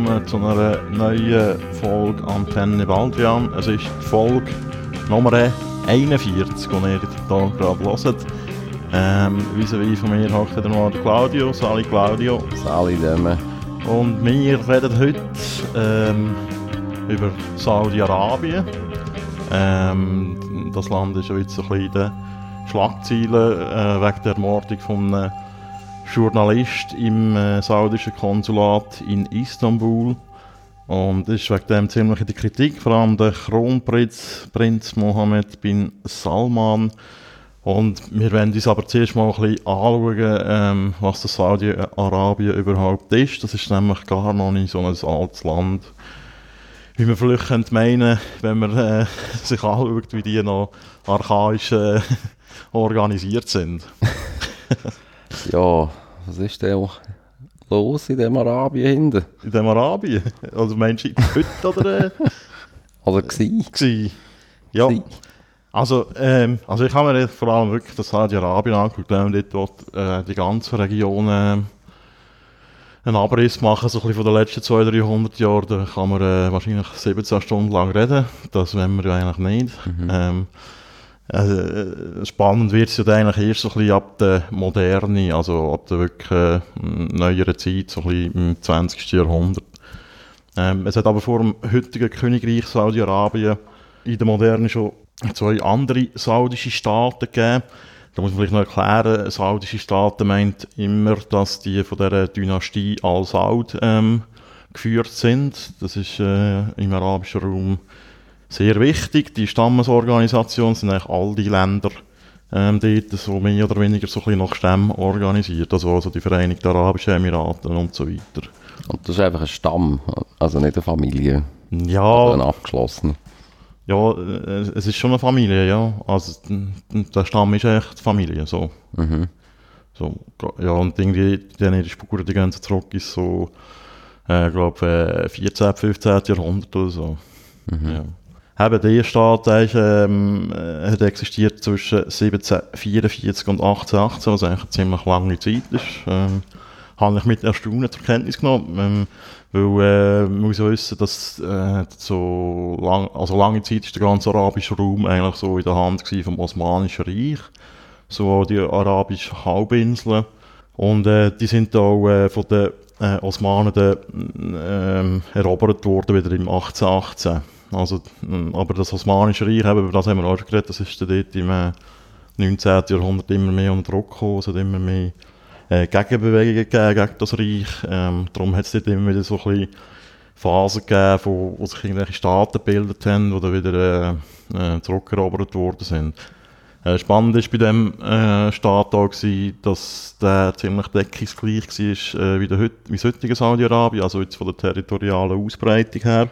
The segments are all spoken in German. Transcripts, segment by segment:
willkommen zu einer neuen Folge Antenne Baldrian. Es ist die Folge Nummer 41, die ihr hier gerade hört. Ähm, vis-à-vis von mir hockt der Claudio. Sali Claudio. Sali Demme. Und wir reden heute ähm, über Saudi-Arabien. Ähm, das Land ist jetzt so ein bisschen in den Schlagzeilen äh, wegen der Ermordung von einem Journalist im äh, saudischen Konsulat in Istanbul. Und ist wegen dem ziemlich in der Kritik, vor allem der Kronprinz Prinz Mohammed bin Salman. Und wir werden uns aber zuerst mal ein bisschen anschauen, ähm, was das Saudi-Arabien überhaupt ist. Das ist nämlich gar noch nicht so ein altes Land, wie man vielleicht könnte meinen, wenn man äh, sich anschaut, wie die noch archaisch äh, organisiert sind. ja, was ist denn los in dem Arabien hinten? In dem Arabien? Also meinst du heute oder? Äh? Oder gsi? Gsi. Ja. Gsi. Also, ähm, also ich habe mir vor allem wirklich das Saudi-Arabien angeguckt und dort äh, die ganze Region äh, einen Abriss machen, so ein bisschen von den letzten 200, 300 Jahren, da kann man äh, wahrscheinlich 17 Stunden lang reden. Das wollen wir eigentlich nicht. Mhm. Ähm, äh, spannend wird es ja eigentlich erst so ein bisschen ab der Moderne, also ab der wirklich äh, neueren Zeit, so ein bisschen im 20. Jahrhundert. Ähm, es hat aber vor dem heutigen Königreich Saudi-Arabien in der Moderne schon zwei andere saudische Staaten gegeben. Da muss man vielleicht noch erklären, saudische Staaten meint immer, dass die von der Dynastie Al-Saud ähm, geführt sind. Das ist äh, im arabischen Raum sehr wichtig. Die Stammesorganisation sind eigentlich all die Länder ähm, dort so mehr oder weniger so ein bisschen nach Stämmen organisiert. Also, also die Vereinigten Arabischen Emirate und so weiter. Und das ist einfach ein Stamm, also nicht eine Familie? Ja. Oder ein abgeschlossener? Ja, es ist schon eine Familie, ja. Also der Stamm ist echt Familie, so. Mhm. so ja, und irgendwie die Spuren, die gehen zurück ist so, äh, glaube 14., 15. Jahrhundert oder so. Mhm. Ja. Eben, der Staat ist, ähm, äh, hat existiert zwischen 1744 und 1818, was eigentlich eine ziemlich lange Zeit ist. Ähm, habe ich mit Erstaunen zur Kenntnis genommen. Ähm, weil äh, man muss wissen, dass äh, so lang, also lange Zeit ist der ganze arabische Raum eigentlich so in der Hand vom Osmanischen Reich, so die arabischen Halbinseln. Und äh, die sind auch äh, von den äh, Osmanen äh, erobert worden, wieder im 1818. Also, aber das Osmanische Reich, eben, über das haben wir auch schon geredet, das ist dort im 19. Äh, Jahrhundert immer mehr unter Druck gekommen, es hat immer mehr äh, Gegenbewegungen gegeben gegen das Reich. Ähm, darum hat es dort immer wieder so ein bisschen Phasen gegeben, wo, wo sich irgendwelche Staaten gebildet haben, die dann wieder äh, äh, zurückerobert worden sind. Äh, spannend war bei diesem äh, Staat auch, gewesen, dass der ziemlich deckungsgleich war äh, wie, wie das heutige Saudi-Arabien, also jetzt von der territorialen Ausbreitung her.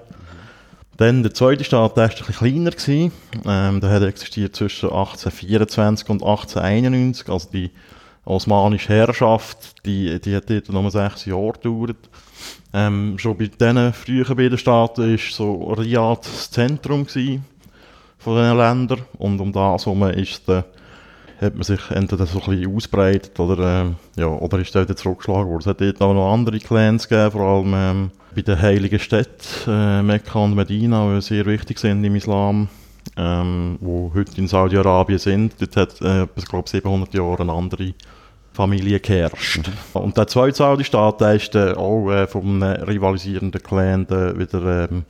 Dann der zweite Staat, der war ein bisschen kleiner. Gewesen. Ähm, der hat existiert zwischen 1824 und 1891, also die osmanische Herrschaft, die, die hat dort nur sechs Jahre gedauert. Ähm, schon bei diesen frühen beiden Staaten war so Riyadh das Zentrum von diesen Ländern und um das herum ist der, hat man sich entweder so ein bisschen ausbreitet oder, äh, ja, oder ist dort zurückgeschlagen worden. Es hat dort auch noch andere Clans gegeben, vor allem ähm, bei den heiligen Städten äh, Mekka und Medina, die sehr wichtig sind im Islam, ähm, wo heute in Saudi-Arabien sind. Dort hat, äh, ich glaube 700 Jahre eine andere Familie geherrscht. Mhm. Und der zweite Saudi-Staat, der ist dann auch äh, vom rivalisierenden Clan wieder ähm,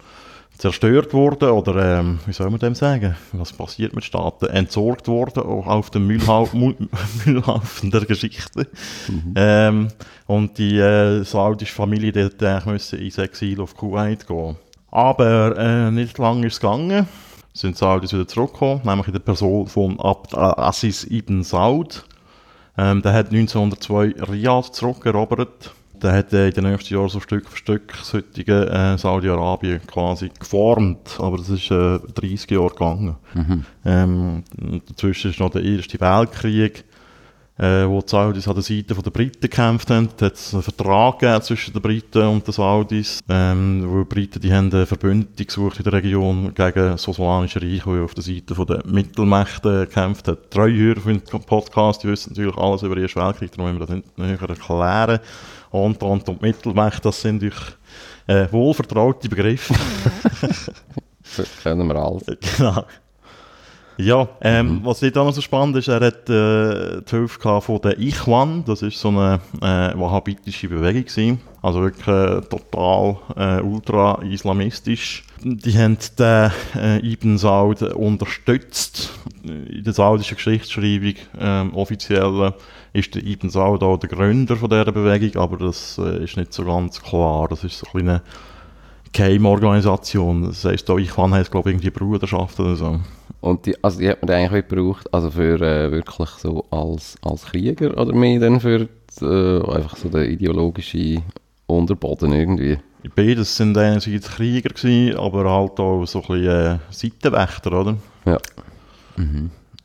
zerstört worden oder ähm, wie soll man dem sagen? Was passiert mit Staaten? Entsorgt worden auch auf dem Müllhaufen der Geschichte. Mhm. Ähm, und die äh, saudische Familie die hätte ins Exil auf Kuwait gehen. Aber äh, nicht lange ist es gegangen. Sind Saudis wieder zurückgekommen, nämlich in der Person von Abd Aziz ibn Saud. Ähm, der hat 1902 Riyadh zurückerobert. Der hat in den nächsten Jahren so Stück für Stück das heutige äh, Saudi-Arabien quasi geformt. Aber das ist äh, 30 Jahre gegangen. Mhm. Ähm, dazwischen ist noch der Erste Weltkrieg äh, wo die Saudis an der Seite der Briten gekämpft haben. Da hat es einen Vertrag gegeben zwischen den Briten und den Saudis, ähm, wo die Briten die haben eine Verbündete gesucht in der Region gegen das Osmanische Reich, das auf der Seite der Mittelmächte gekämpft hat. Treuhörer für den Podcast, die wissen natürlich alles über den Ersten Weltkrieg, darum müssen wir das nicht näher erklären. Entente und Mittelmächte, das sind durch äh, wohlvertraute Begriffe. Das kennen wir alles. genau. Ja, ähm, was nicht auch noch so spannend ist, er hat äh, die Hilfe von der Ichwan, das ist so eine äh, wahhabitische Bewegung gewesen. Also wirklich äh, total äh, ultra-islamistisch. Die haben den äh, Ibn Saud unterstützt. In der saudischen Geschichtsschreibung ähm, offiziell ist der Ibn Saud auch der Gründer von dieser Bewegung, aber das äh, ist nicht so ganz klar. Das ist so ein eine Geheimorganisation. Das heisst, auch Ichwan heisst, glaube ich, irgendwie Bruderschaft oder so. Und die, also die hat man eigentlich auch gebraucht, also für äh, wirklich so als, als Krieger oder mehr dann für die, äh, einfach so den ideologischen Unterboden irgendwie. Beides sind einerseits Krieger gewesen, aber halt auch so ein bisschen äh, Seitenwächter, oder? Ja.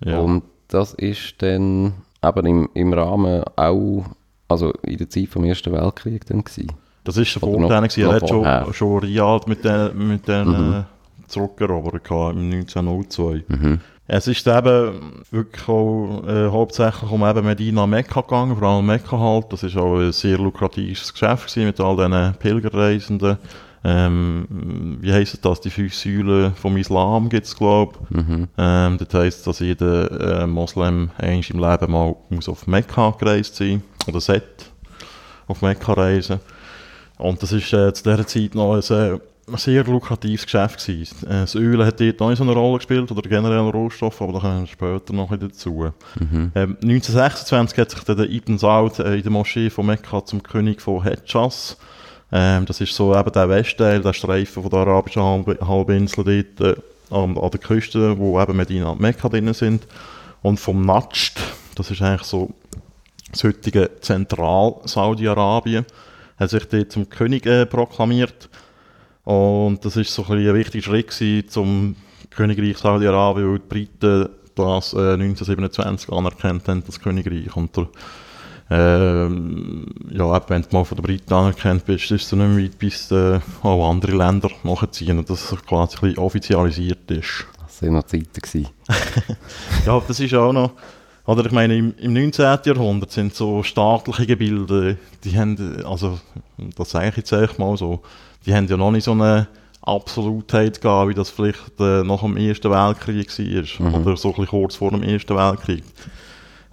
Ja. Und das ist dann eben im, im Rahmen auch, also in der Zeit vom Ersten Weltkrieg dann gewesen. das ist Oder noch- Vorteil gewesen. Er hat schon, schon Riyadh mit den, mit den Mhm. äh, gehabt im 1902. Mhm. Es ist eben wirklich auch äh, hauptsächlich um eben Medina Mekka gegangen, vor allem Mekka halt. Das ist auch ein sehr lukratives Geschäft gewesen mit all diesen Pilgerreisenden. Ähm, wie heisst das? Die fünf Säulen vom Islam gibt es, glaube ich. Mhm. Ähm, das heisst, dass jeder äh, Moslem eigentlich im Leben mal muss auf Mekka gereist sein oder sollte auf Mekka reisen. Und das ist äh, zu dieser Zeit noch ein, äh, sehr lukratives Geschäft gewesen. Äh, das Öl hat dort noch nicht so eine Rolle gespielt oder generell Rohstoff, aber da kommen wir später noch dazu. Mhm. Ähm, 1926 hat sich dann der Ibn Saud äh, in der Moschee von Mekka zum König von Hedjas. Ähm, das ist so eben der Westteil, der Streifen von der arabischen Halb Halbinsel dort äh, an, an der Küste, wo eben Medina und Mekka drin sind. Und vom Najd, das ist eigentlich so das heutige Zentral-Saudi-Arabien, hat sich dort zum König äh, proklamiert. Und das ist so ein, ein wichtiger Schritt zum Königreich Saudi-Arabien, weil die Briten das äh, 1927 anerkannt haben, das Königreich. Und der, ähm, ja, wenn du mal von den Briten anerkannt bist, ist es dann nicht mehr weit, bis äh, auch andere Länder nachziehen und das quasi ein bisschen offizialisiert ist. Das waren noch Zeiten. Ja, das ist auch noch. Oder ich meine, im, im 19. Jahrhundert sind so staatliche Gebilde, die haben, also, das sage ich jetzt echt mal so, die haben ja noch nicht so eine Absolutheit gehabt, wie das vielleicht äh, nach dem Ersten Weltkrieg war. Mhm. Oder so ein bisschen kurz vor dem Ersten Weltkrieg.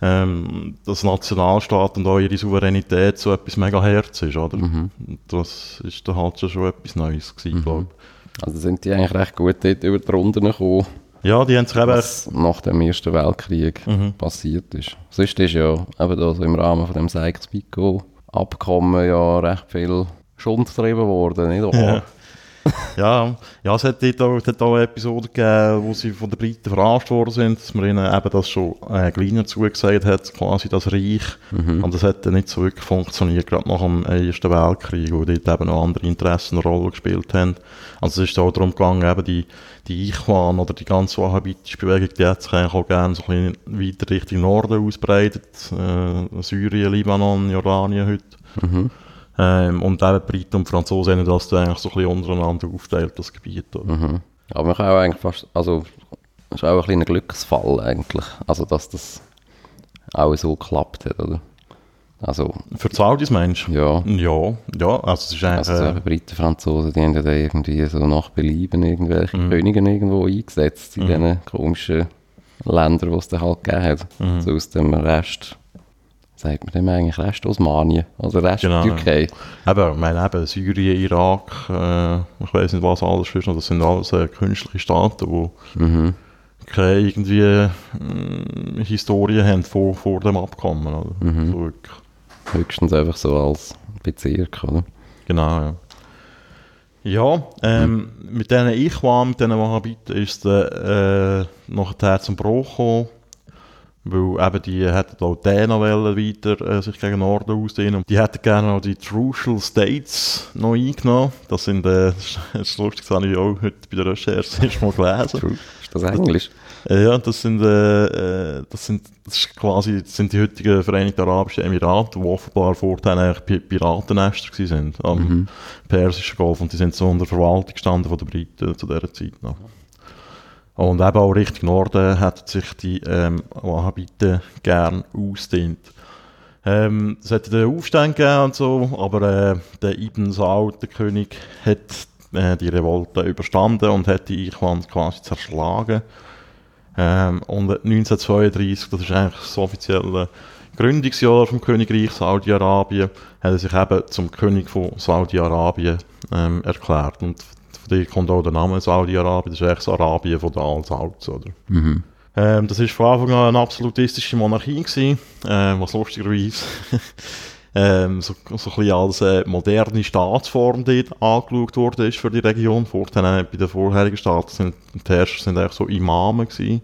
Ähm, dass Nationalstaat und ihre Souveränität so etwas mega Herz ist, oder? Mhm. Das ist dann halt schon etwas Neues gewesen, glaube Also sind die eigentlich recht gut dort über die Runden gekommen, ich. Ja, die haben sich eben... was nach dem Ersten Weltkrieg Mhm. passiert ist. Sonst ist ja eben da so im Rahmen von dem Sykes-Picot-Abkommen ja recht viel Schund getrieben worden, nicht wahr? Ja. Ja, ja, es hat dort auch, hat auch Episoden gegeben, wo sie von den Briten verarscht worden sind, dass man ihnen eben das schon äh, kleiner zugesagt hat, quasi das Reich. Und das hat dann nicht so wirklich funktioniert, gerade nach dem Ersten Weltkrieg, wo dort eben noch andere Interessen eine Rolle gespielt haben. Also es ist auch darum gegangen, eben die, die Ichwan oder die ganze wahhabitische Bewegung, die hat sich eigentlich auch gerne so ein bisschen weiter Richtung Norden ausbreitet. Äh, Syrien, Libanon, Jordanien heute. Mhm. Ähm, und eben die Briten und die Franzosen haben das dann eigentlich so ein bisschen untereinander aufteilt, das Gebiet. Mhm. Aber man kann auch eigentlich fast, also es ist auch ein kleiner Glücksfall eigentlich, also dass das auch so geklappt hat, oder? Also, Für Saudis meinst du? ja, Ja, ja, also es ist eigentlich... also so äh, Briten, Franzosen, die haben ja da irgendwie so nach Belieben irgendwelche Mhm. Könige irgendwo eingesetzt in Mhm. diesen komischen Ländern, die es dann halt gegeben hat. Mhm. So aus dem Rest, sagt man dem eigentlich Rest Osmanien, also Rest Genau, Türkei. eben, ich meine eben Syrien, Irak, äh, ich weiß nicht was alles ist, das sind alles äh, künstliche Staaten, die Mhm. keine irgendwie äh, Historie haben vor, vor dem Abkommen. Oder? Mhm. So. Höchstens einfach so als Bezirk, oder? Genau, ja. Ja, ähm, mit diesen Ichwan, mit diesen Wahhabiten ist es äh, nachher zum Bruch gekommen, weil eben die hätten auch noch wollen weiter äh, sich gegen Norden ausdehnen und die hätten gerne noch die Trucial States noch eingenommen. Das sind, äh, das ist lustig, das habe ich auch heute bei der Recherche erst mal gelesen. True. Ist das Englisch? Äh, ja, das sind, äh, äh, das sind, das ist quasi, das sind die heutigen Vereinigten Arabischen Emirate, die offenbar vorher eigentlich Pi- Piratennester sind am Mhm. Persischen Golf und die sind so unter Verwaltung gestanden von den Briten zu dieser Zeit noch. Und eben auch Richtung Norden hätten sich die ähm, Wahhabiten gern ausdehnt. Ähm, es hat den Aufstand gegeben und so, aber äh, der Ibn Saud, der König, hat äh, die Revolte überstanden und hat die Eichwand quasi zerschlagen. Ähm, und 1932, das ist eigentlich das offizielle Gründungsjahr vom Königreich Saudi-Arabien, hat er sich eben zum König von Saudi-Arabien ähm, erklärt. Und dir kommt auch der Name Saudi-Arabien, das ist eigentlich das Arabien von der Al-Sauds, oder? Mhm. Ähm, das war von Anfang an eine absolutistische Monarchie, gewesen, äh, was lustigerweise ähm, so, so ein bisschen als äh, moderne Staatsform dort angeschaut worden ist für die Region. Vorher, äh, bei den vorherigen Staaten sind die Herrscher sind eigentlich so Imame gewesen.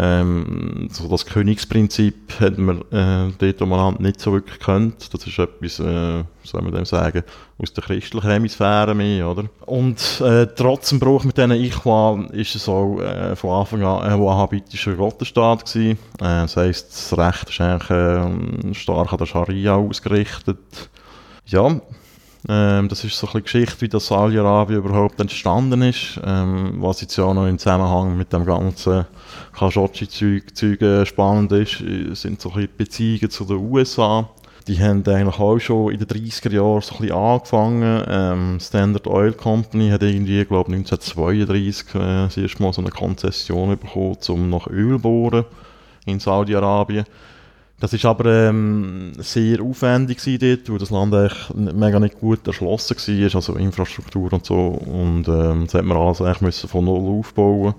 Ähm, so das Königsprinzip hat man äh, dort umeinander nicht so wirklich gekannt. Das ist etwas, äh, soll man dem sagen, aus der christlichen Hemisphäre mehr, oder? Und äh, trotz dem Bruch mit diesen Ichwan ist es auch äh, von Anfang an ein wahhabitischer Gottesstaat gewesen. Äh, das heisst, das Recht ist eigentlich äh, stark an der Scharia ausgerichtet. Ja, ähm, das ist so ein bisschen Geschichte, wie das Saudi-Arabien überhaupt entstanden ist, ähm, was jetzt ja auch noch im Zusammenhang mit dem ganzen Khashoggi-Zeug spannend ist, äh, sind so ein Beziehungen zu den USA. Die haben eigentlich auch schon in den 30er Jahren so ein bisschen angefangen. Ähm, Standard Oil Company hat irgendwie, glaube 1932 äh, das erste Mal so eine Konzession bekommen, um nach Öl bohren in Saudi-Arabien. Das ist aber ähm, sehr aufwendig dort, weil das Land eigentlich mega nicht gut erschlossen war, also Infrastruktur und so. Und ähm, das hat man alles eigentlich müssen von null aufbauen.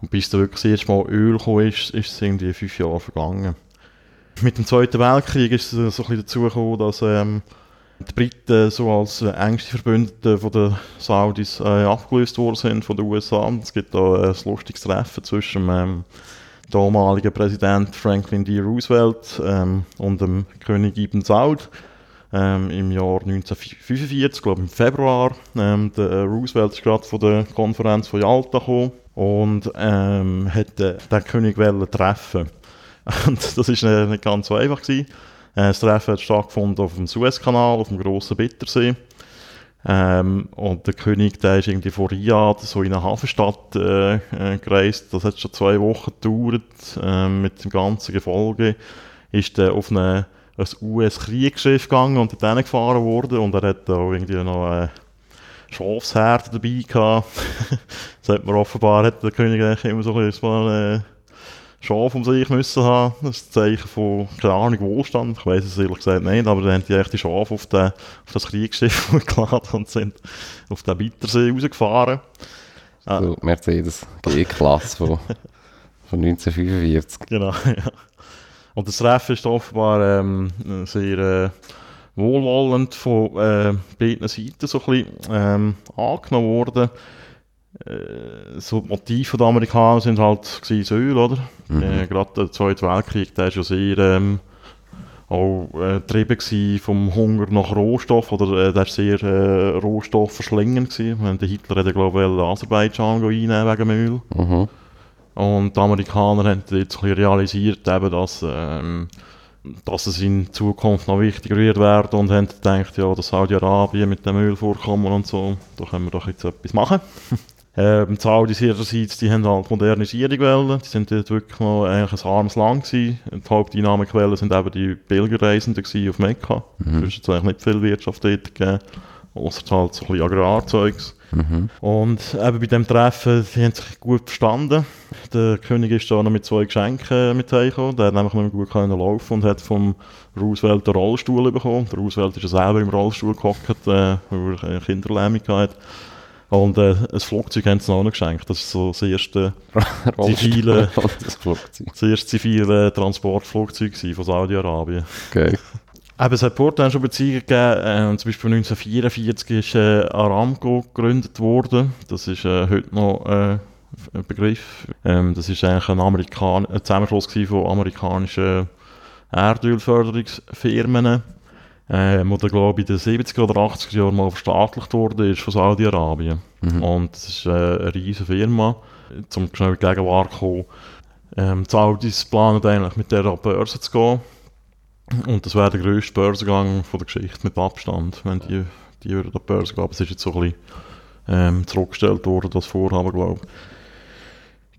Und bis da wirklich das erste Mal Öl gekommen ist, ist es irgendwie fünf Jahre vergangen. Mit dem Zweiten Weltkrieg ist es so ein bisschen dazu gekommen, dass ähm, die Briten so als äh, engste Verbündete von den Saudis äh, abgelöst worden sind von den USA. Es gibt da ein lustiges Treffen zwischen ähm, damaligen Präsident Franklin D. Roosevelt ähm, und dem König Ibn Saud ähm, im Jahr 1945, glaube im Februar. Ähm, der äh, Roosevelt ist gerade von der Konferenz von Yalta gekommen und ähm, hat äh, den König treffen. Und das ist äh, nicht ganz so einfach gewesen. Äh, das Treffen hat stattgefunden auf dem Suezkanal, auf dem grossen Bittersee. Ähm, und der König, der ist irgendwie von Riyadh so in eine Hafenstadt äh, äh, gereist. Das hat schon zwei Wochen gedauert. Äh, mit dem ganzen Gefolge ist er auf eine, ein US-Kriegsschiff gegangen und dann gefahren worden. Und er hat auch irgendwie noch äh, Schafsherde dabei gehabt. das hat man offenbar, hat der König eigentlich immer so ein bisschen äh, Schaf um sich müssen haben. Das ist ein Zeichen von, keine Ahnung, Wohlstand. Ich weiß es ehrlich gesagt nicht, aber dann haben die echt die Schafe auf, den, auf das Kriegsschiff geladen und sind auf den Bittersee rausgefahren. Ah. So, Mercedes G-Klasse von, von 1945. Genau, ja. Und das Treffen ist offenbar ähm, sehr äh, wohlwollend von äh, beiden Seiten so ein bisschen, ähm, angenommen worden. Äh, so die Motive der Amerikaner sind halt Öl, oder? Mhm. Äh, Gerade der Zweite Weltkrieg, der ist ja sehr ähm, auch äh, getrieben vom Hunger nach Rohstoff, oder äh, der ist sehr äh, rohstoffverschlingend gewesen. Der Hitler hätte, glaube ich, Aserbaidschan einnehmen wegen Öl. Mhm. Und die Amerikaner haben jetzt ein realisiert, eben, dass, ähm, dass es in Zukunft noch wichtiger wird werden und haben gedacht, ja, das Saudi-Arabien mit dem Ölvorkommen und so, da können wir doch jetzt etwas machen. Ähm, die Saudis ihrerseits, die haben halt Modernisierung wollen. Die sind dort wirklich noch eigentlich ein armes Land gewesen. Die Haupteinnahmequellen sind eben die Pilgerreisenden auf Mekka. Mhm. Es hat eigentlich nicht viel Wirtschaft dort gegeben. Außer halt so ein bisschen Agrarzeugs. Mhm. Und eben bei diesem Treffen, die haben sich gut verstanden. Der König ist da noch mit zwei Geschenken mit heimgekommen. Der hat nämlich nicht mehr gut können laufen und hat vom Roosevelt einen Rollstuhl bekommen. Der Roosevelt ist ja selber im Rollstuhl gehockt, äh, weil er eine Kinderlähmung hatte. Und äh, ein Flugzeug haben sie noch geschenkt. Das ist so das erste zivile, das erste zivile Transportflugzeug von Saudi-Arabien. Okay. Eben, es hat vorher schon Beziehungen gegeben. Äh, zum Beispiel 1944 ist äh, Aramco gegründet worden. Das ist äh, heute noch äh, ein Begriff. Ähm, das ist eigentlich ein, Amerikan ein Zusammenschluss von amerikanischen Erdölförderungsfirmen äh, wo der glaube ich in den 70er oder 80er Jahren mal verstaatlicht wurde, ist von Saudi-Arabien. Mhm. Und das ist äh, eine riesige Firma. Zum schnell in die Gegenwart kommen. Ähm, die Saudis planen eigentlich mit der Börse zu gehen. Und das wäre der grösste Börsengang von der Geschichte mit Abstand, wenn die, die würden an die Börse gehen. Aber es ist jetzt so ein bisschen ähm, zurückgestellt worden, das Vorhaben, glaube ich.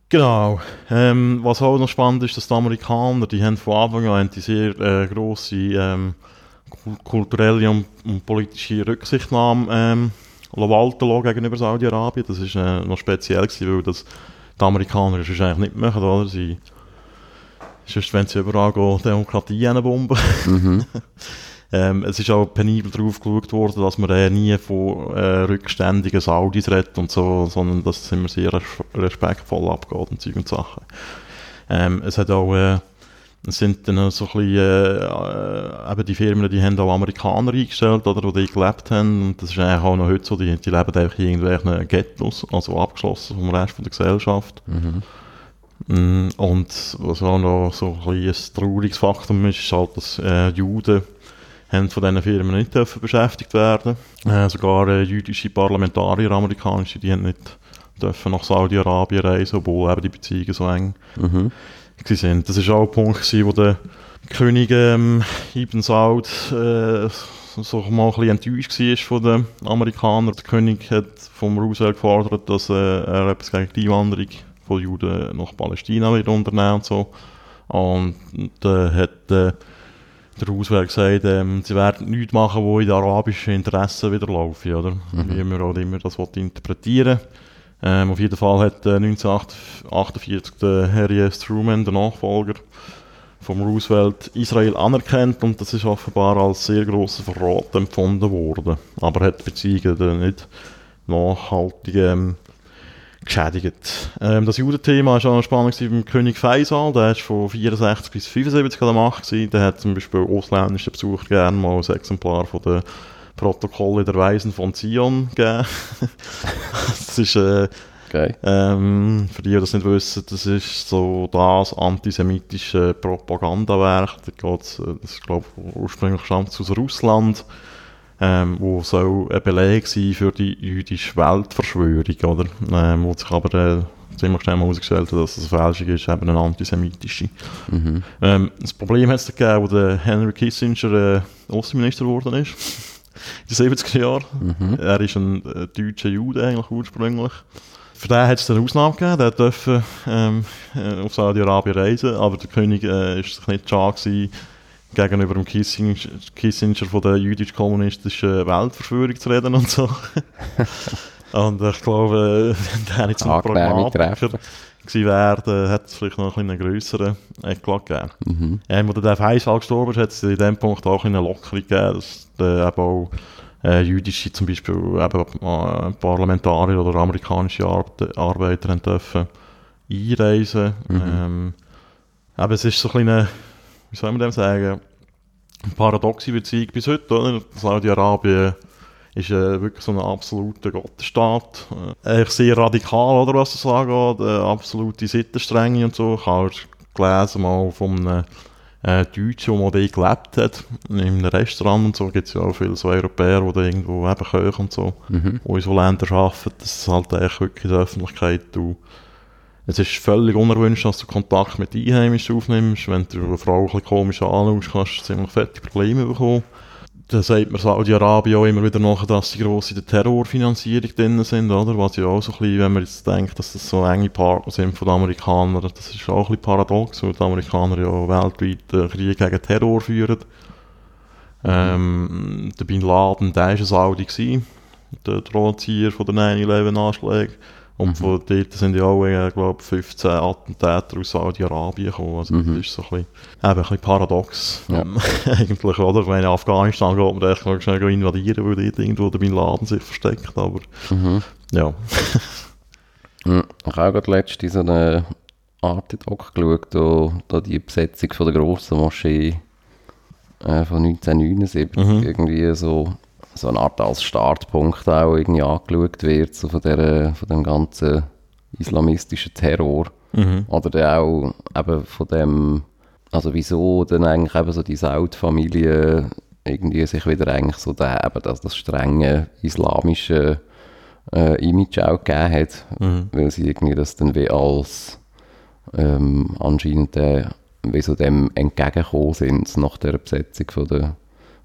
Genau. Ähm, was auch noch spannend ist, dass die Amerikaner, die haben von Anfang an die sehr äh, grosse ähm, kulturelle und, und, politische Rücksichtnahme ähm, walten gegenüber Saudi-Arabien. Das ist äh, noch speziell gewesen, weil das die Amerikaner das eigentlich nicht machen, oder? Sie, sonst wenn sie überall gehen, Demokratie bomben. Mhm. Ähm, es ist auch penibel darauf geschaut worden, dass man äh, nie von äh, rückständigen Saudis redet und so, sondern dass es immer sehr respektvoll abgeht und Zeug und Sachen. Ähm, es hat auch, äh, es sind dann so ein bisschen, äh, eben die Firmen, die haben auch Amerikaner eingestellt, oder, die gelebt haben, und das ist eigentlich auch noch heute so, die, die leben einfach in irgendwelchen Ghettos, also abgeschlossen vom Rest von der Gesellschaft. Mhm. Mm, und was auch noch so ein, ein trauriges Faktum ist, ist halt, dass äh, Juden haben von diesen Firmen nicht dürfen beschäftigt werden. Äh, sogar äh, jüdische Parlamentarier, amerikanische, die haben nicht dürfen nach Saudi-Arabien reisen, obwohl eben die Beziehungen so eng mhm. Sind. Das war auch ein Punkt, gewesen, wo der König ähm, Ibn Saud äh, so mal ein bisschen enttäuscht war von den Amerikanern. Der König hat vom Roosevelt gefordert, dass äh, er etwas gegen die Einwanderung von Juden nach Palästina wieder unternehmen und so. Und äh, hat äh, der Roosevelt gesagt, ähm, sie werden nichts machen, wo in den arabischen Interessen wieder laufen, oder? Mhm. Wie man auch immer das interpretieren ähm, Auf jeden Fall hat äh, 1948 der Harry S. Truman, der Nachfolger vom Roosevelt, Israel anerkannt und das ist offenbar als sehr grosser Verrat empfunden worden. Aber hat die Beziehungen nicht nachhaltig ähm, geschädigt. Ähm, das Judenthema war auch spannend beim König Faisal, der war von 64 bis 75 an der Macht. Der hat zum Beispiel ausländischen Besucher gerne mal ein Exemplar von den Protokolle der Weisen von Zion gegeben. das ist... Äh, Okay. Ähm, für die, die das nicht wissen, das ist so das antisemitische Propagandawerk. Da geht's, äh, das ist, glaube ich, ursprünglich stammt aus Russland ähm, wo soll ein Beleg sein für die jüdische Weltverschwörung, oder? Ähm, wo sich aber äh, ziemlich schnell herausgestellt hat, dass das eine Fälschung ist, eben eine antisemitische. Mhm. Ähm, das Problem hat es gegeben, wo der Henry Kissinger äh, Außenminister geworden ist, in den 70er Jahren. Mhm. Er ist ein äh, deutscher Jude eigentlich ursprünglich. Für den hat es eine Ausnahme gegeben, der durfte ähm, äh, auf Saudi-Arabien reisen, aber der König äh, ist sich nicht schade gewesen, gegenüber dem Kissinger, Kissinger von der jüdisch-kommunistischen Weltverschwörung zu reden und so. und ich glaube, der nicht so ein Pragmatiker gewesen wäre, hätte es vielleicht noch einen grösseren Eklat gegeben. Mhm. Ähm, als der Faisal gestorben ist, hat es in dem Punkt auch eine Lockerung gegeben, dass der eben auch äh, jüdische, zum Beispiel eben, äh, Parlamentarier oder amerikanische Arbeiter dürfen einreisen. Mhm. Ähm, aber es ist so ein bisschen wie soll man dem sagen, eine paradoxe Beziehung bis heute. Saudi-Arabien ist äh, wirklich so ein absoluter Gottesstaat. Äh, sehr radikal, oder was das angeht. Äh, absolute Sittenstrenge und so. Ich habe gelesen mal von einem äh, Deutschen, der dort gelebt hat. In einem Restaurant und so gibt es ja auch viele so Europäer, die da irgendwo eben kochen und so. Mhm. Die in so Ländern arbeiten. Das ist halt eigentlich wirklich in der Öffentlichkeit du es ist völlig unerwünscht, dass du Kontakt mit Einheimischen aufnimmst. Wenn du eine Frau ein bisschen komisch anschaust, kannst du ziemlich fette Probleme bekommen. Dann sagt man Saudi-Arabien auch immer wieder nach, dass die gross in der Terrorfinanzierung drin sind, oder? Was ja auch so ein bisschen, wenn man jetzt denkt, dass das so enge Partner sind von den Amerikanern, das ist auch ein bisschen paradox, weil die Amerikaner ja weltweit einen Krieg gegen Terror führen. Ähm, der Bin Laden, der war ein Saudi, der Drohzieher von den 9-11-Anschlägen. Und von dort sind ja auch, äh, glaube 15 Attentäter aus Saudi-Arabien gekommen. Also mhm. das ist so ein bisschen, eben ein bisschen paradox. Ja. Ähm, eigentlich, oder? Wenn in Afghanistan geht man echt mal schnell invadieren, weil dort irgendwo der Bin Laden sich versteckt. Aber mhm. ja. mhm. Ich habe auch gerade letztens so eine Arte-Doc geschaut, wo da die Besetzung von der grossen Moschee äh, von 1979 mhm. irgendwie so so eine Art als Startpunkt auch irgendwie angeschaut wird, so von, der, von dem ganzen islamistischen Terror. Mhm. Oder dann auch eben von dem, also wieso dann eigentlich eben so die Saud-Familie irgendwie sich wieder eigentlich so der, eben das, das strenge islamische äh, Image auch gegeben hat, mhm. weil sie irgendwie das dann wie als ähm, anscheinend äh, wie so dem entgegengekommen sind nach der Besetzung von der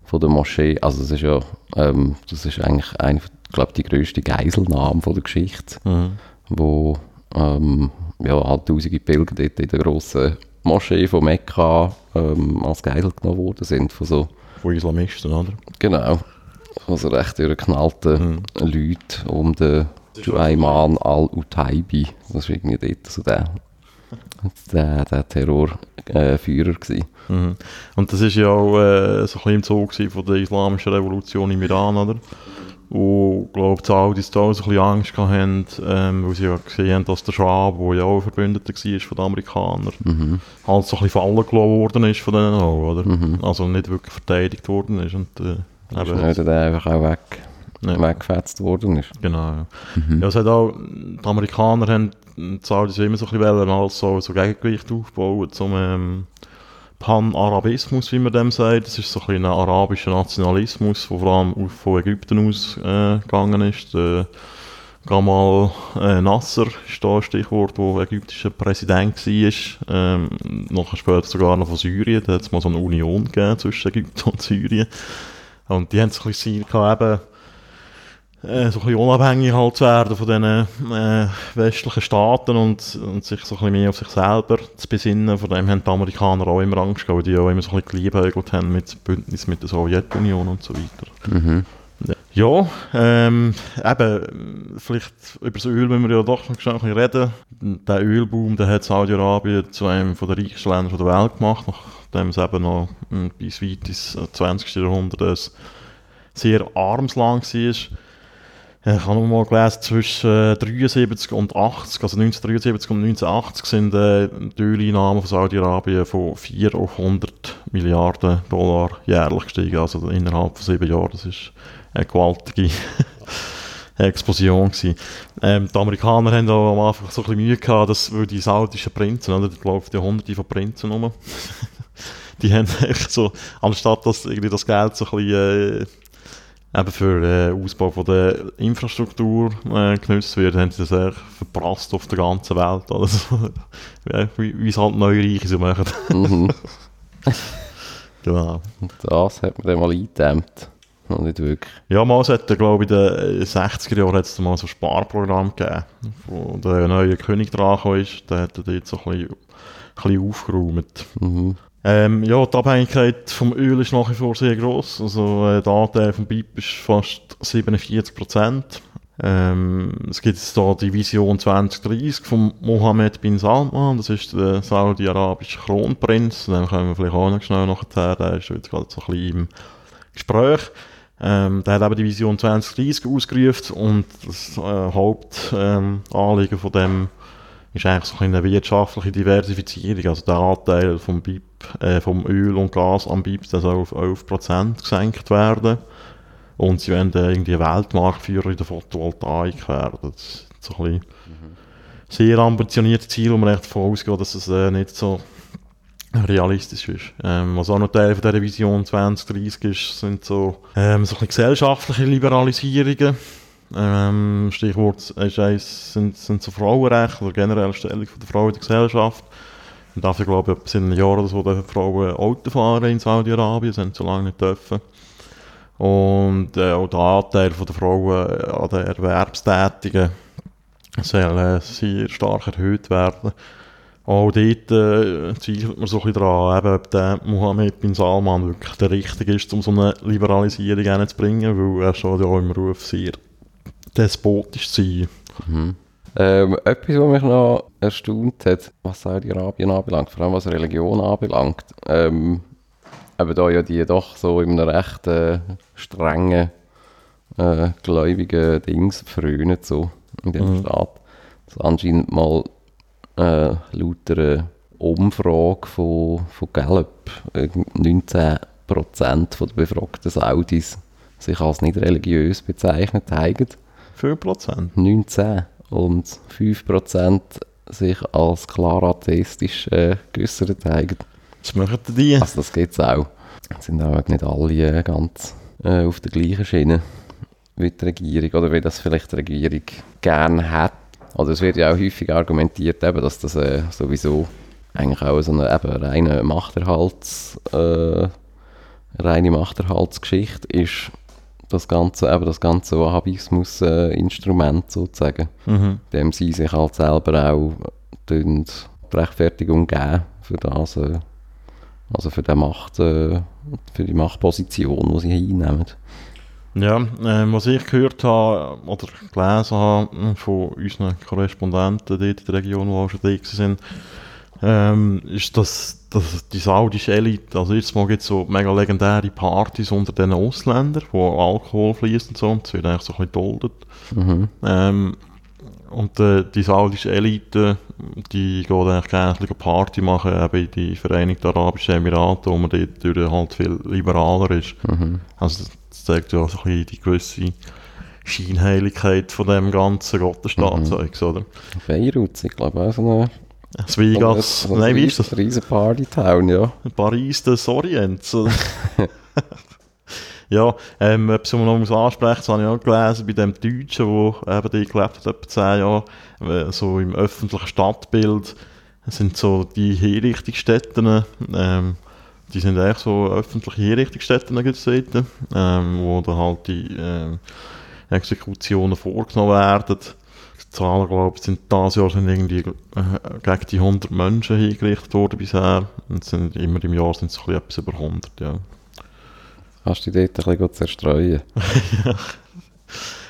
von der Moschee. Also das ist ja, ähm, das ist eigentlich eine, glaube die größte Geiselnahme von der Geschichte, mhm. wo ähm, ja, halt tausende Pilger dort in der grossen Moschee von Mekka ähm, als Geisel genommen worden sind von so... Von Islamisten, oder? Genau. Von so recht durchgeknallten mhm. Leuten um den Juayman al-Utaibi. Das war irgendwie dort so der, der, der Terrorführer äh, mhm. Und das war ja auch äh, so ein bisschen im Zug von der islamischen Revolution im Iran, oder? Und ich glaube, die Saudis da auch so ein bisschen Angst hatten, ähm, weil sie ja gesehen haben, dass der Schwab, der ja auch ein Verbündeter war von den Amerikanern, mhm. halt so ein bisschen fallen gelassen worden ist von denen auch, oder? Mhm. Also nicht wirklich verteidigt worden ist. Und, äh, eben, ist der einfach auch weg, ja. weggefetzt worden ist. Genau, ja. Mhm. ja es hat auch, die Amerikaner haben die Saudis immer so ein bisschen als so, so Gegengewicht aufbauen zum ähm, Pan-Arabismus, wie man dem sagt. Das ist so ein, ein arabischer Nationalismus, der vor allem von Ägypten ausgegangen äh, ist. Der Gamal äh, Nasser ist da ein Stichwort, der ägyptischer Präsident war. Ähm, nachher später sogar noch von Syrien. Da hat es mal so eine Union gegeben zwischen Ägypten und Syrien. Und die haben so ein bisschen Ziel gehabt, äh, so ein bisschen unabhängig halt zu werden von diesen äh, westlichen Staaten und, und sich so ein bisschen mehr auf sich selber zu besinnen. Von dem haben die Amerikaner auch immer Angst gehabt, die auch immer so ein bisschen geliebäugelt haben mit Bündnis mit der Sowjetunion und so weiter. Mhm. Ja, ähm, eben, vielleicht über das Öl müssen wir ja doch noch ein bisschen reden. Der Ölboom, der hat Saudi-Arabien zu einem der reichsten Länder der Welt gemacht, nachdem es eben noch bis weit ins 20. Jahrhundert sehr armslang war. Ich habe mal gelesen, zwischen äh, 73 und 80, also 1973 und 1980 sind äh, die Öleinnahmen von Saudi-Arabien von 400 Milliarden Dollar jährlich gestiegen, also innerhalb von sieben Jahren. Das ist eine gewaltige Explosion gewesen. Ähm, die Amerikaner haben auch am Anfang so ein bisschen Mühe gehabt, dass, die saudischen Prinzen, oder, da laufen ja hunderte von Prinzen rum, die haben echt so, anstatt dass irgendwie das Geld so ein bisschen äh, eben für den äh, Ausbau von der Infrastruktur äh, genutzt wird, haben sie das echt verprasst auf der ganzen Welt. Also, wie, es halt neue Reiche so machen. Mhm. genau. Und das hat man dann mal eingedämmt. Noch nicht wirklich. Ja, mal hat glaube ich, in den 60er Jahren hat es mal so ein Sparprogramm gegeben, wo der neue König dran ist. Der hat dort so ein bisschen, ein bisschen aufgeräumt. Mhm. Ähm, ja, die Abhängigkeit vom Öl ist nach wie vor sehr groß. Also äh, der Anteil vom BIP ist fast 47 Prozent. Ähm, es gibt jetzt hier die Vision 2030 von Mohammed bin Salman, das ist der saudi-arabische Kronprinz, den können wir vielleicht auch noch schnell nachher, der ist jetzt gerade so ein bisschen im Gespräch. Ähm, der hat eben die Vision 2030 ausgerufen und das äh, Hauptanliegen ähm, von dem ist eigentlich so eine wirtschaftliche Diversifizierung. Also der Anteil vom BIP, äh, vom Öl und Gas am BIP, soll auf 11% gesenkt werden. Und sie wollen dann irgendwie Weltmarktführer in der Photovoltaik werden. Das ist so ein bisschen mhm. sehr ambitioniertes Ziel, wo man echt davon ausgeht, dass es äh, nicht so realistisch ist. Ähm, was auch noch Teil von dieser Vision 2030 ist, sind so, ähm, so ein gesellschaftliche Liberalisierungen. Ähm, Stichwort ist sind, sind so Frauenrechte oder generell Stellung von der Frau in der Gesellschaft. Und dafür glaube ich, in einem Jahr oder so dürfen Frauen Auto fahren in Saudi-Arabien, sind so lange nicht dürfen. Und äh, auch der Anteil von der Frauen äh, an den Erwerbstätigen soll äh, sehr stark erhöht werden. Auch dort äh, zweifelt man so ein bisschen daran, ob der Mohammed bin Salman wirklich der Richtige ist, um so eine Liberalisierung hinzubringen, weil er schon ja im Ruf sehr despotisch sein. Mhm. Ähm, etwas, was mich noch erstaunt hat, was Saudi-Arabien anbelangt, vor allem was Religion anbelangt, ähm, eben da ja die doch so in einem recht äh, strengen, äh, gläubigen Dings frönen, so in dem mhm. Staat. Das anscheinend mal äh, laut einer Umfrage von, von Gallup 19% der befragten Saudis sich als nicht religiös bezeichnet haben. 5%? 19. Und 5% sich als klar atheistisch äh, geäußert haben. Was machen die? Also das geht auch. Es sind auch nicht alle äh, ganz äh, auf der gleichen Schiene wie die Regierung oder wie das vielleicht die Regierung gerne hat. Also es wird ja auch häufig argumentiert, eben, dass das äh, sowieso eigentlich auch so eine eben, reine Machterhalts, äh, reine Machterhaltsgeschichte ist das ganze, eben das ganze Wahhabismus-Instrument sozusagen, mhm. dem sie sich halt selber auch die Rechtfertigung geben für das, äh, also für die Macht, äh, für die Machtposition, die sie einnehmen. Ja, äh, was ich gehört habe oder gelesen habe von unseren Korrespondenten dort in der Region, die auch schon da sind, ähm, ist, dass, dass die saudische Elite, also jetzt mal gibt es so mega legendäre Partys unter den Ausländern, wo Alkohol fließt und so, und das wird eigentlich so ein bisschen geduldet. Mhm. Ähm, und äh, die saudische Elite, die geht eigentlich gerne eine Party machen, eben in die Vereinigten Arabischen Emirate, wo man dort halt viel liberaler ist. Mhm. Also das zeigt ja so ein bisschen die gewisse Scheinheiligkeit von dem ganzen Gottesstaatszeugs, Mhm. oder? Beirut, ich glaube auch so eine... Das Vegas, so ein nein, wie ist das? riesen- Party-Town, ja. Paris des Orients. ja, ähm, etwas, was man noch muss ansprechen muss, habe ich auch gelesen, bei dem Deutschen, der eben dort gelebt hat, etwa 10 Jahre, äh, so im öffentlichen Stadtbild, sind so die Hinrichtungsstätten, ähm, die sind eigentlich so öffentliche Hinrichtungsstätten ähm, wo dann halt die ähm, Exekutionen vorgenommen werden. Die Zahlen, glaube ich, sind dieses Jahr sind irgendwie äh, gegen die 100 Menschen hingerichtet worden bisher. Und sind, immer im Jahr sind es so ein bisschen etwas über 100, ja. Kannst du dich dort ein bisschen zerstreuen?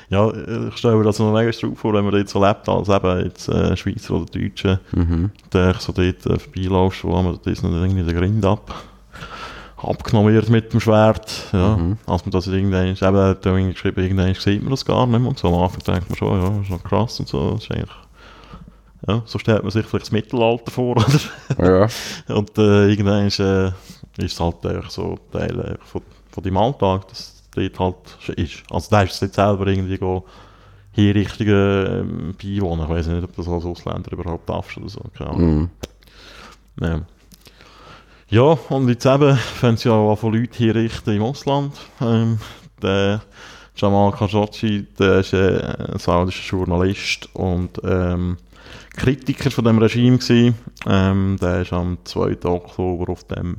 Ja, ich stelle mir das noch mega drauf vor, wenn man dort so lebt, als eben jetzt äh, Schweizer oder Deutsche, Mhm. der so dort äh, vorbeiläuft, wo man das nicht irgendwie den Grind ab abgenommen wird mit dem Schwert, ja, Mhm. als man das irgendwann, eben, hat irgendwie geschrieben, irgendwann sieht man das gar nicht mehr und so am Anfang denkt man schon, ja, das ist noch krass und so, das ist eigentlich, ja, so stellt man sich vielleicht das Mittelalter vor, oder? Ja. Und äh, irgendwann ist, äh, ist es halt einfach so Teil äh, von, von deinem Alltag, dass dort halt ist. Also da ist es nicht selber irgendwie go Hinrichtungen ähm, beiwohnen. Ich weiß nicht, ob das als Ausländer überhaupt darfst oder so. Keine Ahnung. Mhm. Ja. Ja, und jetzt eben fangen sie ja von Leuten hinrichten im Ausland. Ähm, der Jamal Khashoggi, der ist äh, ein saudischer Journalist und ähm, Kritiker von dem Regime gewesen. Ähm, der ist am 2. Oktober auf dem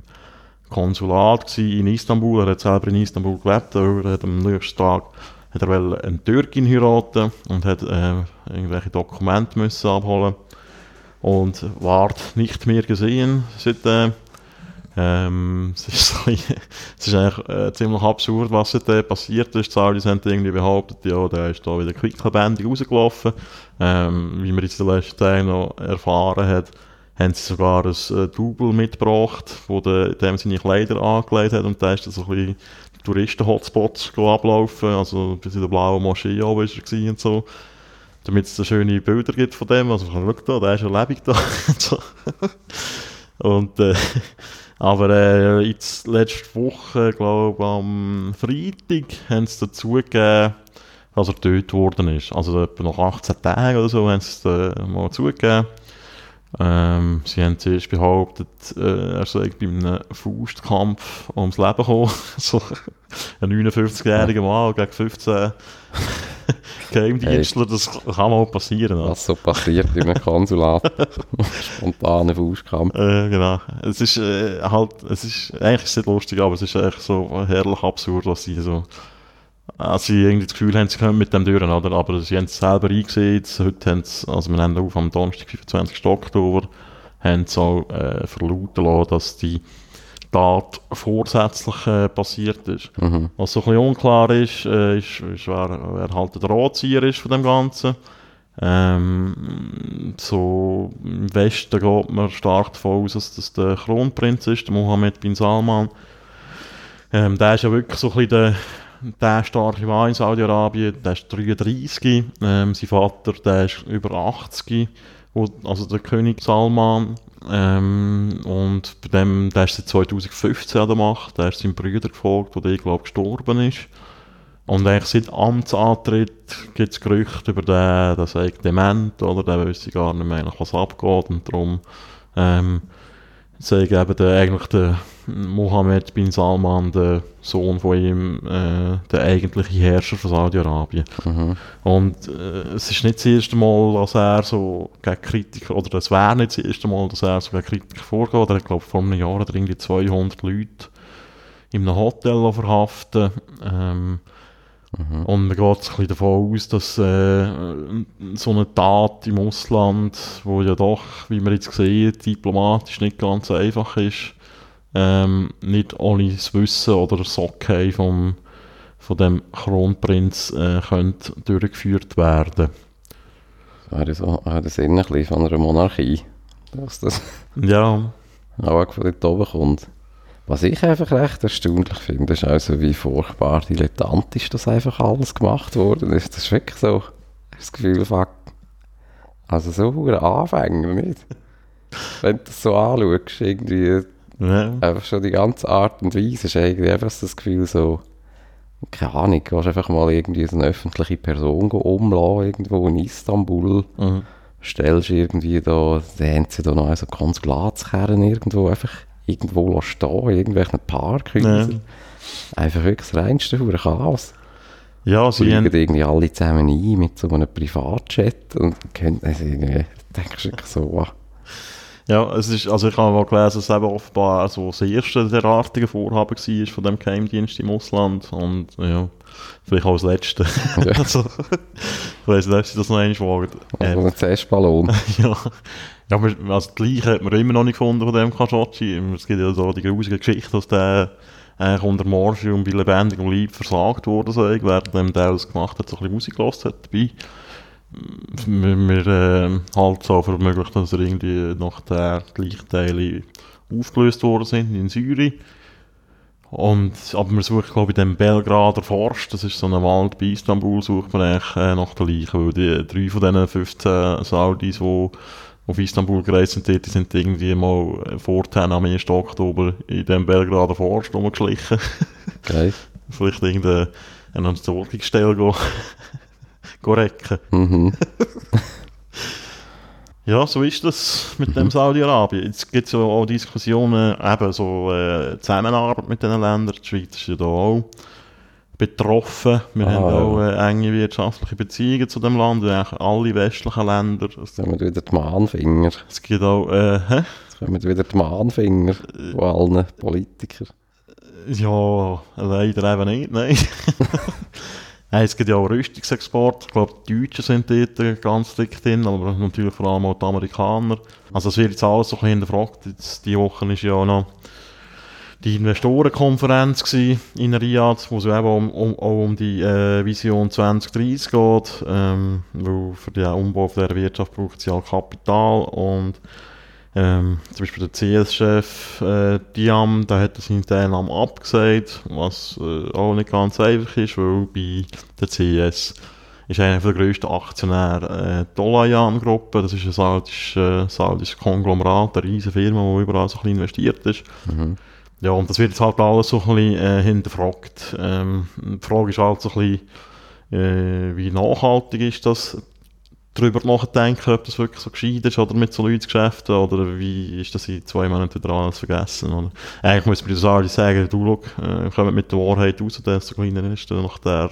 Konsulat in Istanbul. Er hat selber in Istanbul gelebt. Er hat am nächsten Tag hat er wollte eine Türkin heiraten und hat äh, irgendwelche Dokumente müssen abholen und ward nicht mehr gesehen seitdem. Ähm, es, ist so es ist eigentlich äh, ziemlich absurd, was seitdem passiert ist. Saudis haben irgendwie behauptet, ja, der ist da wieder quicklebendig rausgelaufen. Ähm, wie man jetzt in den letzten Tagen noch erfahren hat, haben sie sogar ein äh, Double mitgebracht, wo der, dem seine Kleider angelegt hat und da ist dann so ein bisschen Touristen-Hotspots ablaufen, also bis in der blauen Moschee oben ist er und so, damit es so schöne Bilder gibt von dem, also schau da, der ist ja lebendig da. Und, äh, aber äh, jetzt letzte Woche, glaube am Freitag, haben sie dazu gegeben, dass er getötet worden ist. Also etwa nach 18 Tagen oder so haben sie es äh, mal zugegeben. Ähm, sie haben zuerst behauptet, äh, er sei bei einem Faustkampf ums Leben gekommen. so ein 59-jähriger Mann gegen 15 Geheimdienstler, das kann mal passieren. Also. Was so passiert in einem Konsulat. Spontaner Faustkampf. Äh, genau. Es ist äh, halt, es ist, eigentlich ist es nicht lustig, aber es ist echt so herrlich absurd, was sie so, äh, sie irgendwie das Gefühl haben, sie können mit dem durch, oder? Aber sie haben es selber eingesehen, heute haben sie, also wir haben auf am Donnerstag, 25. Oktober, haben sie auch äh, verlauten lassen, dass die Tat vorsätzlich äh, passiert ist. Mhm. Was so ein bisschen unklar ist, äh, ist, ist wer, wer halt der Drahtzieher ist von dem Ganzen. Ähm, so im Westen geht man stark davon aus, dass das der Kronprinz ist, der Mohammed bin Salman. Ähm, der ist ja wirklich so ein bisschen der, der starke Mann in Saudi-Arabien, der ist 33, ähm, sein Vater, der ist über 80, wo, also der König Salman. Ähm, und bei dem, der ist seit 2015 an der Macht, der ist seinem Bruder gefolgt, der, ich glaube gestorben ist. Und eigentlich seit Amtsantritt gibt es Gerüchte über den, der sei dement, oder der wüsste gar nicht mehr, was abgeht. Und darum ähm, sei eben der, eigentlich der Mohammed bin Salman, der Sohn von ihm, äh, der eigentliche Herrscher von Saudi-Arabien. Mhm. Und äh, es ist nicht das erste Mal, dass er so gegen Kritiker, oder es wäre nicht das erste Mal, dass er so gegen Kritiker vorgeht. Er hat, glaube vor einem Jahr hat irgendwie 200 Leute in einem Hotel verhaften ähm, Und man geht ein bisschen davon aus, dass äh, so eine Tat im Ausland, wo ja doch, wie wir jetzt sehen, diplomatisch nicht ganz einfach ist, ähm, nicht ohne das Wissen oder das Okay vom, von dem Kronprinz äh, könnte durchgeführt werden. Das wäre so der Sinn ein bisschen von einer Monarchie, dass das Ja, auch von dort oben kommt. Was ich einfach recht erstaunlich finde, ist also, wie furchtbar dilettantisch das einfach alles gemacht worden ist. Das ist wirklich so, das Gefühl, fuck, also so ein Anfänger, nicht? Wenn du das so anschaust, irgendwie ja. einfach schon die ganze Art und Weise ist irgendwie einfach so das Gefühl so, keine Ahnung, du willst einfach mal irgendwie so eine öffentliche Person umlassen, irgendwo in Istanbul, Mhm. stellst irgendwie da, da haben sie da noch so Konsulatskerren irgendwo einfach irgendwo stehen, in irgendwelchen Parkhäusern. Ja. Einfach wirklich das reinste hure Chaos. Ja, sie haben, irgendwie alle zusammen ein mit so einem Privatjet und können also irgendwie, denkst du so, ah, ja, es ist, also ich habe mal gelesen, dass es eben offenbar so das erste derartige Vorhaben war von dem Geheimdienst im Ausland und ja, vielleicht auch das letzte. Ja. also, ich weiß nicht, ob sie das noch einmal wagen. also Ähm, ein Testballon. ja, ja also die Leiche hat man immer noch nicht gefunden von dem Khashoggi. Es gibt ja so die grusige Geschichte, dass der eigentlich unter Morphium bei lebendigem Leib versagt wurde, so, während er das gemacht hat, so ein bisschen Musik gehört hat dabei. Wir, wir äh, halten es auch für möglich, dass er irgendwie nach der die Leichteile aufgelöst worden sind in Syrien. Und, aber man sucht, glaube ich, in dem Belgrader Forst, das ist so ein Wald bei Istanbul, sucht man eigentlich äh, nach der Leiche, weil die drei von diesen 15 Saudis, die auf Istanbul gereist sind, die sind irgendwie mal vorher am 1. Oktober in dem Belgrader Forst rumgeschlichen. Okay. Vielleicht irgendeine eine Untersuchungsstelle go, go recken. Mhm. Ja, so ist das mit dem Saudi-Arabien. Jetzt gibt es ja auch Diskussionen, eben so äh, Zusammenarbeit mit diesen Ländern. Die Schweiz ist ja da auch betroffen. Wir Ah, haben auch äh, enge wirtschaftliche Beziehungen zu dem Land, wie eigentlich alle westlichen Länder. Es, Jetzt haben wir wieder die Mahnfinger. es gibt auch, äh, hä? Jetzt kommen wieder die Mahnfinger von allen Politikern. Ja, leider eben nicht, nein. Es gibt ja auch Rüstungsexport. Ich glaube, die Deutschen sind dort ganz dick drin, aber natürlich vor allem auch die Amerikaner. Also es wird jetzt alles so hinterfragt. Jetzt, die Woche ist ja auch noch die Investorenkonferenz in Riyadh, wo es eben um, um, auch um die äh, Vision 2030 geht. Ähm, weil für den Umbau der Wirtschaft braucht es ja Kapital und ähm, zum Beispiel der CS-Chef äh, Diam, der hat seine Teilnahme abgesagt, was äh, auch nicht ganz einfach ist, weil bei der CS ist einer der grössten Aktionäre äh, die Olayan-Gruppe, das ist ein saudisches, äh, saudisches Konglomerat, eine riesige Firma, die überall so ein bisschen investiert ist. Mhm. Ja, und das wird jetzt halt alles so ein bisschen äh, hinterfragt. Ähm, die Frage ist halt so ein bisschen, äh, wie nachhaltig ist das, darüber nachdenken, ob das wirklich so gescheit ist oder mit so Leuten zu geschäften oder wie ist das in zwei Monaten wieder alles vergessen. Oder? Eigentlich muss man das alle sagen, du schau, äh, kommt mit der Wahrheit raus, desto kleiner ist dann nach der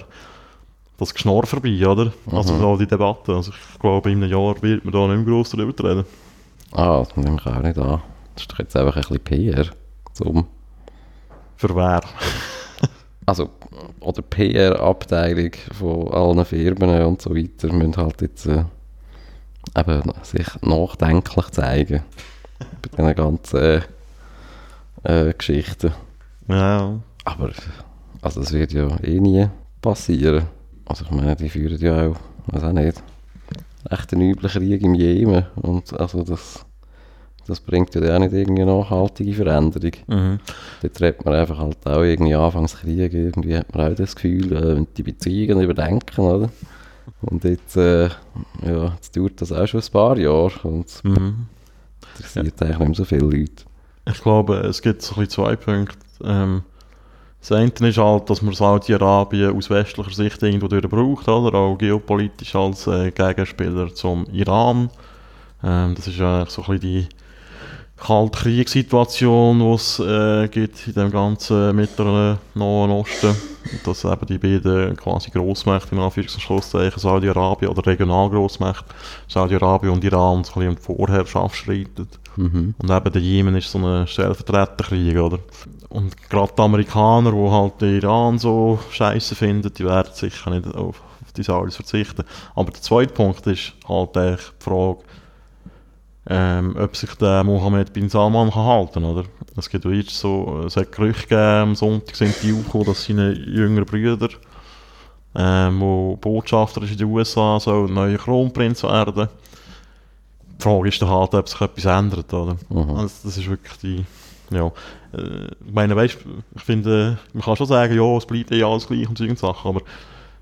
das Geschnorr vorbei, oder? Also Mhm. so die Debatte. Also ich glaube, in einem Jahr wird man da nicht mehr gross darüber reden. Ah, das nehme ich auch nicht an. Das ist doch jetzt einfach ein bisschen PR. Zum, Für wer? also, oder PR-Abteilung von allen Firmen und so weiter müssen halt jetzt äh, eben sich nachdenklich zeigen. Bei diesen ganzen äh, Geschichten. Ja, Aber also das wird ja eh nie passieren. Also ich meine, die führen ja auch, weiß auch nicht, echt einen üblichen Krieg im Jemen. Und also das, das bringt ja auch nicht irgendwie eine nachhaltige Veränderung. mhm. Dort redet man einfach halt auch irgendwie Anfangskrieg, irgendwie hat man auch das Gefühl, äh, die Beziehungen überdenken, oder? Und jetzt, äh, ja, jetzt dauert das auch schon ein paar Jahre und es Mhm. interessiert eigentlich nicht mehr so viele Leute. Ich glaube, es gibt so ein bisschen zwei Punkte. Ähm, das eine ist halt, dass man Saudi-Arabien aus westlicher Sicht irgendwo durch braucht, oder? Auch geopolitisch als äh, Gegenspieler zum Iran. Ähm, das ist ja eigentlich so ein bisschen die, kalte Kriegssituation, die es äh, gibt in dem ganzen Mittleren Nahen Osten. Dass eben die beiden quasi Grossmächte, in Anführungs- und Schlusszeichen, Saudi-Arabien oder Regionalgrossmächte, Saudi-Arabien und Iran, so ein bisschen um die Vorherrschaft streiten. Mhm. Und eben der Jemen ist so ein Stellvertreterkrieg, oder? Und gerade die Amerikaner, die halt den Iran so scheiße finden, die werden sicher nicht auf, auf die Saudis verzichten. Aber der zweite Punkt ist halt die Frage, ähm, ob sich der Mohammed bin Salman kann halten oder? Es gibt jetzt so, es hat Gerüchte gegeben, am Sonntag sind die aufgekommen, dass seine jüngeren Brüder, ähm, wo Botschafter ist in den USA, so ein neuer Kronprinz werden. Die Frage ist dann halt, ob sich etwas ändert, oder? Mhm. Also das ist wirklich die, ja. Äh, ich meine, weißt, ich finde, man kann schon sagen, ja, es bleibt eh alles gleich und solche Sachen, aber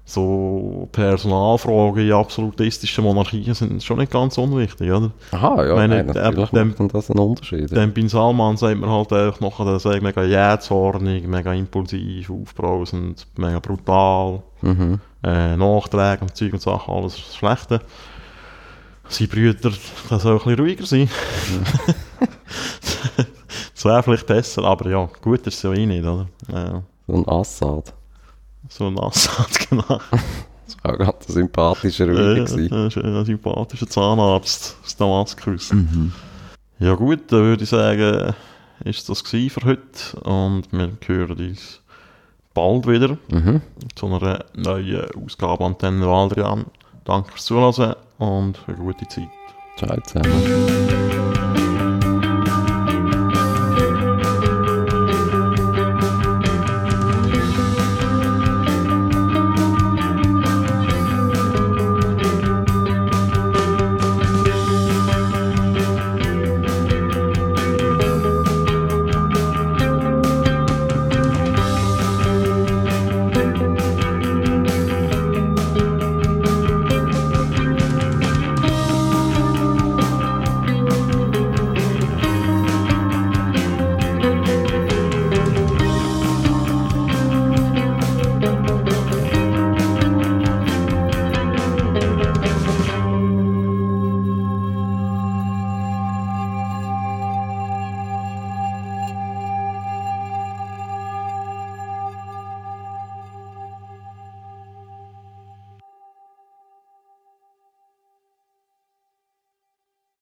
so Personalfragen in absolutistischen Monarchien sind schon nicht ganz unwichtig, oder? Aha, ja, Meine, nein, natürlich dem- macht das einen Unterschied. Dem Bin Salman sagt man halt einfach nachher, der sagt mega jähzornig, mega impulsiv, aufbrausend, mega brutal, Mhm. äh, Nachträge und Zeug und Sachen, alles das Schlechte. Seine Brüder, das soll ein bisschen ruhiger sein. das wäre vielleicht besser, aber ja, gut ist es ja eh nicht, oder? Ja, So ein Assad. So ein Assad, genau. Das war auch ganz ein sympathischer Rüdiger. Ist ein sympathischer Zahnarzt aus Damaskus. Ja gut, dann würde ich sagen, ist das für heute und wir hören uns bald wieder Mhm. zu einer neuen Ausgabe Antenne Waldrian. Danke fürs Zuhören und eine gute Zeit. Ciao zusammen.